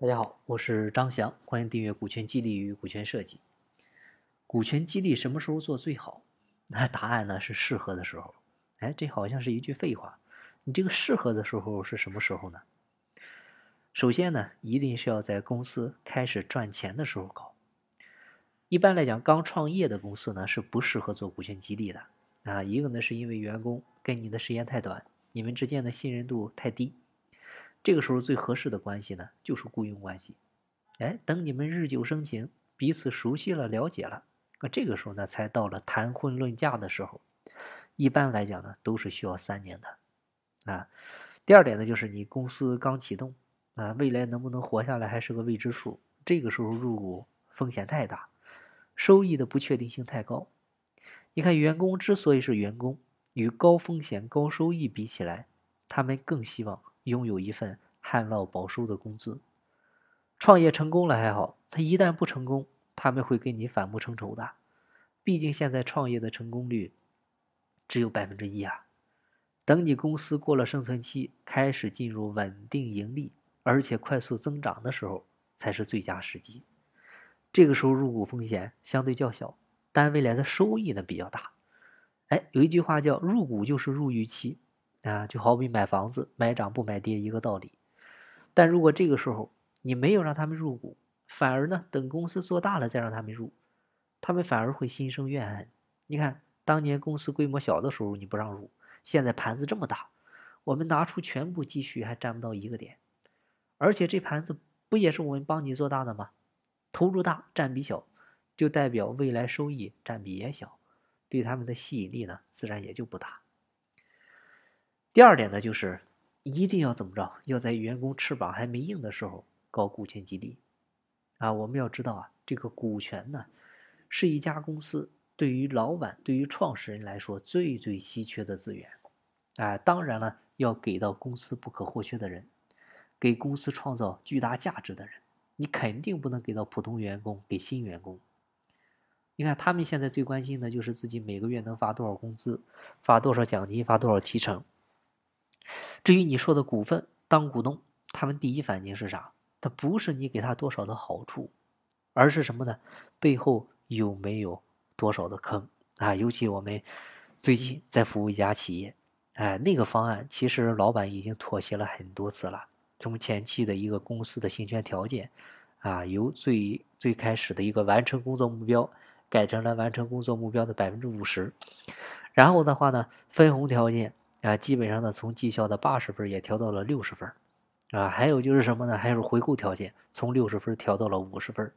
大家好，我是张翔，欢迎订阅《股权激励与股权设计》。股权激励什么时候做最好？那答案呢是适合的时候。哎，这好像是一句废话。你这个适合的时候是什么时候呢？首先呢，一定是要在公司开始赚钱的时候搞。一般来讲，刚创业的公司呢是不适合做股权激励的啊。一个呢是因为员工跟你的时间太短，你们之间的信任度太低。这个时候最合适的关系呢，就是雇佣关系。哎，等你们日久生情，彼此熟悉了、了解了，那这个时候呢，才到了谈婚论嫁的时候。一般来讲呢，都是需要三年的。啊，第二点呢，就是你公司刚启动，啊，未来能不能活下来还是个未知数。这个时候入股风险太大，收益的不确定性太高。你看，员工之所以是员工，与高风险高收益比起来，他们更希望。拥有一份旱涝保收的工资，创业成功了还好，他一旦不成功，他们会跟你反目成仇的。毕竟现在创业的成功率只有百分之一啊。等你公司过了生存期，开始进入稳定盈利，而且快速增长的时候，才是最佳时机。这个时候入股风险相对较小，但未来的收益呢比较大。哎，有一句话叫“入股就是入预期”。啊，就好比买房子，买涨不买跌一个道理。但如果这个时候你没有让他们入股，反而呢等公司做大了再让他们入，他们反而会心生怨恨。你看，当年公司规模小的时候你不让入，现在盘子这么大，我们拿出全部积蓄还占不到一个点，而且这盘子不也是我们帮你做大的吗？投入大占比小，就代表未来收益占比也小，对他们的吸引力呢自然也就不大。第二点呢，就是一定要怎么着？要在员工翅膀还没硬的时候搞股权激励啊！我们要知道啊，这个股权呢，是一家公司对于老板、对于创始人来说最最稀缺的资源啊！当然了，要给到公司不可或缺的人，给公司创造巨大价值的人，你肯定不能给到普通员工、给新员工。你看，他们现在最关心的就是自己每个月能发多少工资，发多少奖金，发多少提成。至于你说的股份当股东，他们第一反应是啥？他不是你给他多少的好处，而是什么呢？背后有没有多少的坑啊？尤其我们最近在服务一家企业，哎，那个方案其实老板已经妥协了很多次了。从前期的一个公司的行权条件，啊，由最最开始的一个完成工作目标，改成了完成工作目标的百分之五十，然后的话呢，分红条件。啊，基本上呢，从绩效的八十分也调到了六十分，啊，还有就是什么呢？还有回购条件，从六十分调到了五十分，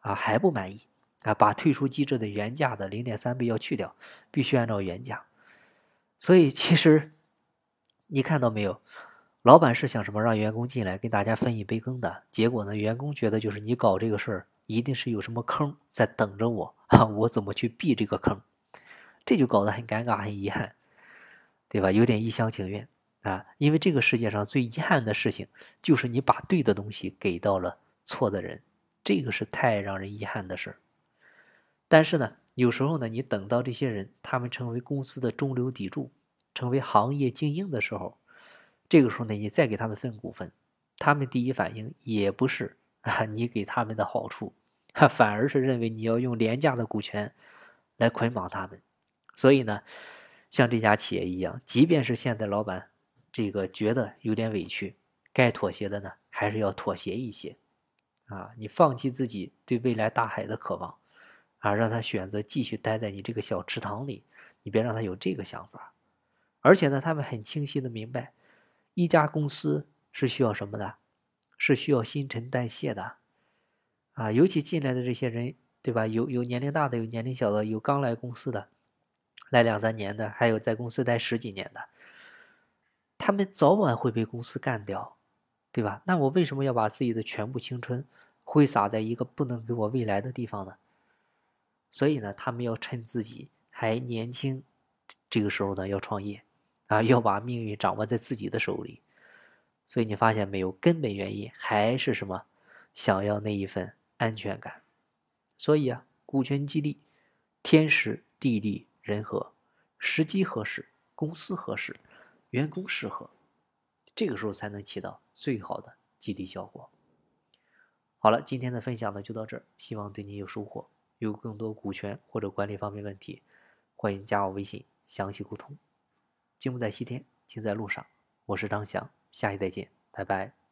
啊，还不满意，啊，把退出机制的原价的零点三倍要去掉，必须按照原价。所以其实你看到没有，老板是想什么？让员工进来跟大家分一杯羹的结果呢？员工觉得就是你搞这个事儿，一定是有什么坑在等着我啊，我怎么去避这个坑？这就搞得很尴尬，很遗憾。对吧？有点一厢情愿啊，因为这个世界上最遗憾的事情，就是你把对的东西给到了错的人，这个是太让人遗憾的事儿。但是呢，有时候呢，你等到这些人他们成为公司的中流砥柱，成为行业精英的时候，这个时候呢，你再给他们分股份，他们第一反应也不是啊，你给他们的好处，反而是认为你要用廉价的股权来捆绑他们，所以呢。像这家企业一样，即便是现在老板这个觉得有点委屈，该妥协的呢，还是要妥协一些，啊，你放弃自己对未来大海的渴望，啊，让他选择继续待在你这个小池塘里，你别让他有这个想法。而且呢，他们很清晰的明白，一家公司是需要什么的，是需要新陈代谢的，啊，尤其进来的这些人，对吧？有有年龄大的，有年龄小的，有刚来公司的。来两三年的，还有在公司待十几年的，他们早晚会被公司干掉，对吧？那我为什么要把自己的全部青春挥洒在一个不能给我未来的地方呢？所以呢，他们要趁自己还年轻，这个时候呢，要创业，啊，要把命运掌握在自己的手里。所以你发现没有，根本原因还是什么？想要那一份安全感。所以啊，股权激励，天时地利。人和，时机合适，公司合适，员工适合，这个时候才能起到最好的激励效果。好了，今天的分享呢就到这儿，希望对你有收获。有更多股权或者管理方面问题，欢迎加我微信详细沟通。金不在西天，金在路上。我是张翔，下期再见，拜拜。